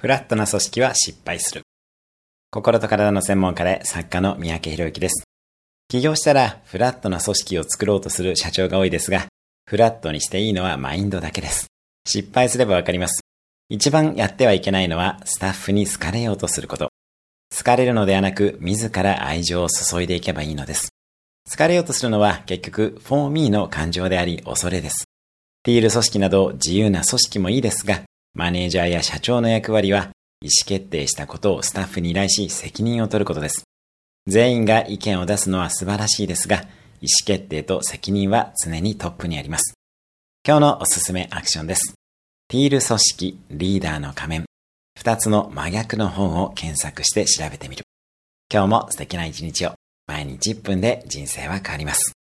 フラットな組織は失敗する。心と体の専門家で作家の三宅博之です。起業したらフラットな組織を作ろうとする社長が多いですが、フラットにしていいのはマインドだけです。失敗すればわかります。一番やってはいけないのはスタッフに好かれようとすること。好かれるのではなく、自ら愛情を注いでいけばいいのです。好かれようとするのは結局、for me の感情であり、恐れです。ティール組織など自由な組織もいいですが、マネージャーや社長の役割は、意思決定したことをスタッフに依頼し責任を取ることです。全員が意見を出すのは素晴らしいですが、意思決定と責任は常にトップにあります。今日のおすすめアクションです。ティール組織リーダーの仮面。二つの真逆の本を検索して調べてみる。今日も素敵な一日を。毎日1分で人生は変わります。